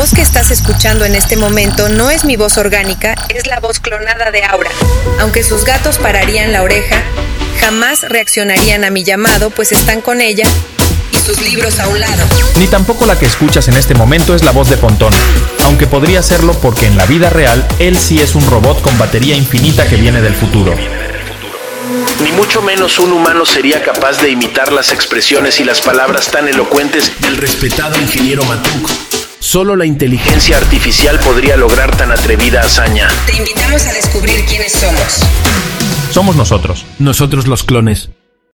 voz que estás escuchando en este momento no es mi voz orgánica, es la voz clonada de Aura. Aunque sus gatos pararían la oreja, jamás reaccionarían a mi llamado, pues están con ella y sus libros a un lado. Ni tampoco la que escuchas en este momento es la voz de Pontón, aunque podría serlo porque en la vida real él sí es un robot con batería infinita que viene del futuro. Ni mucho menos un humano sería capaz de imitar las expresiones y las palabras tan elocuentes del respetado ingeniero Matuk. Solo la inteligencia artificial podría lograr tan atrevida hazaña. Te invitamos a descubrir quiénes somos. Somos nosotros. Nosotros los clones.